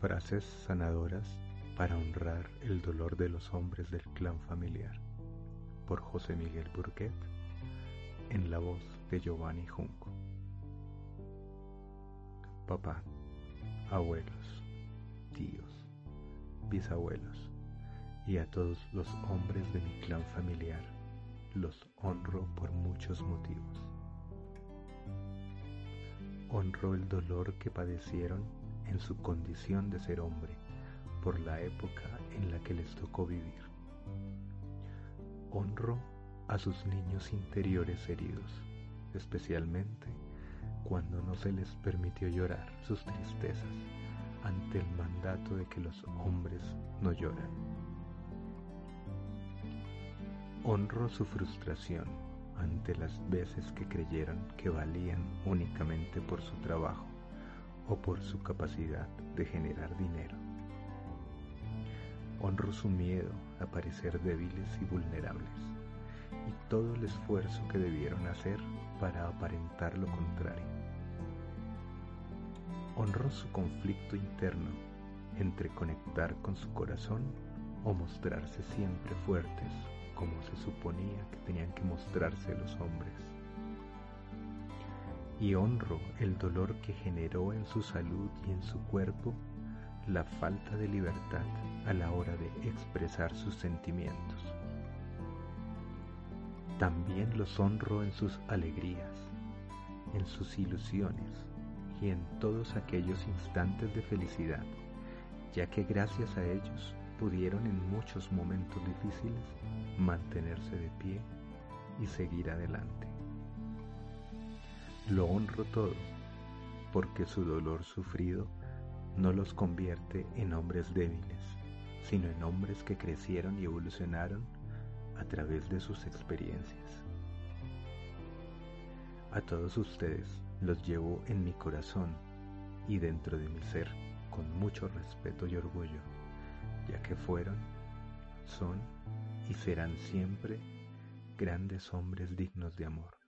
Frases sanadoras para honrar el dolor de los hombres del clan familiar. Por José Miguel Burquet, en la voz de Giovanni Junco. Papá, abuelos, tíos, bisabuelos y a todos los hombres de mi clan familiar los honro por muchos motivos. Honro el dolor que padecieron en su condición de ser hombre por la época en la que les tocó vivir. Honro a sus niños interiores heridos, especialmente cuando no se les permitió llorar sus tristezas ante el mandato de que los hombres no lloran. Honro su frustración ante las veces que creyeron que valían únicamente por su trabajo o por su capacidad de generar dinero. Honro su miedo a parecer débiles y vulnerables y todo el esfuerzo que debieron hacer para aparentar lo contrario. Honro su conflicto interno entre conectar con su corazón o mostrarse siempre fuertes como se suponía que tenían que mostrarse los hombres y honro el dolor que generó en su salud y en su cuerpo la falta de libertad a la hora de expresar sus sentimientos. También los honro en sus alegrías, en sus ilusiones y en todos aquellos instantes de felicidad, ya que gracias a ellos pudieron en muchos momentos difíciles mantenerse de pie y seguir adelante. Lo honro todo, porque su dolor sufrido no los convierte en hombres débiles, sino en hombres que crecieron y evolucionaron a través de sus experiencias. A todos ustedes los llevo en mi corazón y dentro de mi ser con mucho respeto y orgullo, ya que fueron, son y serán siempre grandes hombres dignos de amor.